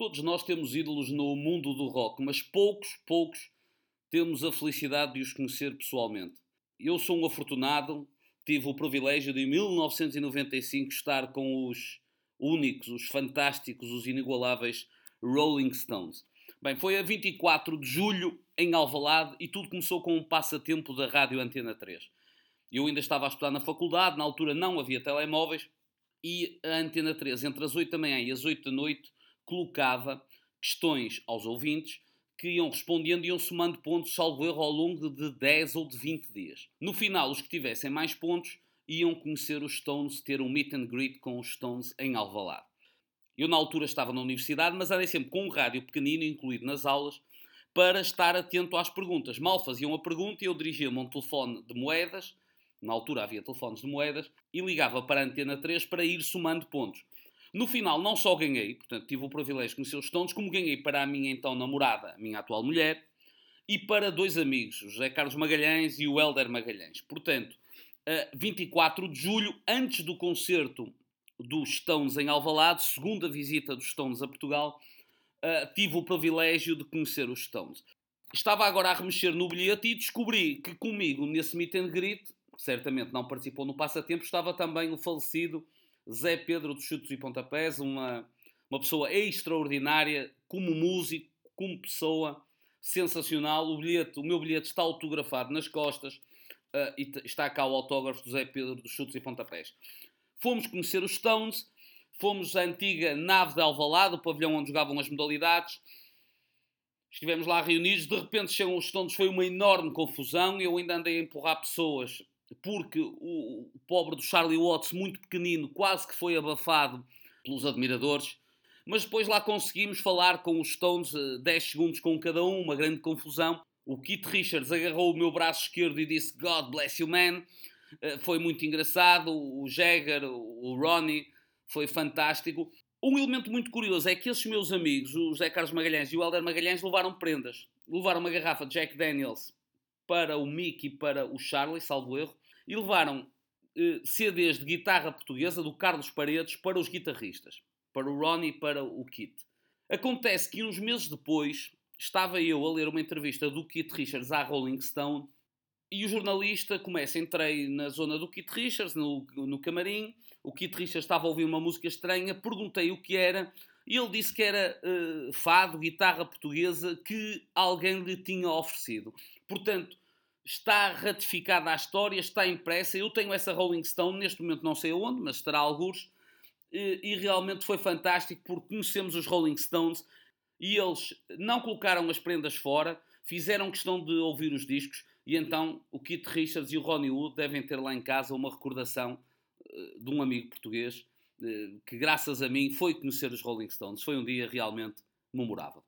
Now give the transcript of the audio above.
Todos nós temos ídolos no mundo do rock, mas poucos, poucos temos a felicidade de os conhecer pessoalmente. Eu sou um afortunado, tive o privilégio de em 1995 estar com os únicos, os fantásticos, os inigualáveis Rolling Stones. Bem, foi a 24 de julho em Alvalade e tudo começou com um passatempo da Rádio Antena 3. Eu ainda estava a estudar na faculdade, na altura não havia telemóveis e a Antena 3, entre as 8 da manhã e as 8 da noite, colocava questões aos ouvintes que iam respondendo e iam somando pontos, salvo erro, ao longo de 10 ou de 20 dias. No final, os que tivessem mais pontos iam conhecer os Stones, ter um meet and greet com os Stones em Alvalade. Eu, na altura, estava na universidade, mas andei sempre com um rádio pequenino incluído nas aulas para estar atento às perguntas. Mal faziam a pergunta eu dirigia-me a um telefone de moedas, na altura havia telefones de moedas, e ligava para a Antena 3 para ir somando pontos. No final, não só ganhei, portanto, tive o privilégio de conhecer os Stones, como ganhei para a minha então namorada, minha atual mulher, e para dois amigos, o José Carlos Magalhães e o Helder Magalhães. Portanto, 24 de julho, antes do concerto dos Stones em Alvalade, segunda visita dos Stones a Portugal, tive o privilégio de conhecer os Stones. Estava agora a remexer no bilhete e descobri que comigo, nesse meet and greet, certamente não participou no passatempo, estava também o falecido Zé Pedro dos Chutos e Pontapés, uma, uma pessoa extraordinária, como músico, como pessoa, sensacional. O bilhete, o meu bilhete está autografado nas costas uh, e está cá o autógrafo do Zé Pedro dos Chutos e Pontapés. Fomos conhecer os Stones, fomos à antiga nave de Alvalade, o pavilhão onde jogavam as modalidades. Estivemos lá reunidos, de repente chegam os Stones, foi uma enorme confusão. Eu ainda andei a empurrar pessoas porque o, pobre do Charlie Watts, muito pequenino, quase que foi abafado pelos admiradores. Mas depois lá conseguimos falar com os Stones, 10 eh, segundos com cada um, uma grande confusão. O Keith Richards agarrou o meu braço esquerdo e disse God bless you, man. Eh, foi muito engraçado. O Jagger, o Ronnie, foi fantástico. Um elemento muito curioso é que esses meus amigos, o José Carlos Magalhães e o Helder Magalhães, levaram prendas. Levaram uma garrafa de Jack Daniels para o Mick e para o Charlie, salvo erro e levaram eh, CDs de guitarra portuguesa do Carlos Paredes para os guitarristas, para o Ronnie e para o Kit. Acontece que uns meses depois estava eu a ler uma entrevista do Kit Richards à Rolling Stone e o jornalista começa, entrei na zona do Kit Richards, no, no camarim, o Kit Richards estava a ouvir uma música estranha, perguntei o que era e ele disse que era uh, fado, guitarra portuguesa que alguém lhe tinha oferecido. Portanto, está ratificada a história, está impressa. Eu tenho essa Rolling Stone, neste momento não sei aonde, mas estará alguns. E, realmente foi fantástico porque conhecemos os Rolling Stones e eles não colocaram as prendas fora, fizeram questão de ouvir os discos e então o Keith Richards e o Ronnie Wood devem ter lá em casa uma recordação uh, de um amigo português uh, que graças a mim foi conhecer os Rolling Stones. Foi um dia realmente memorável.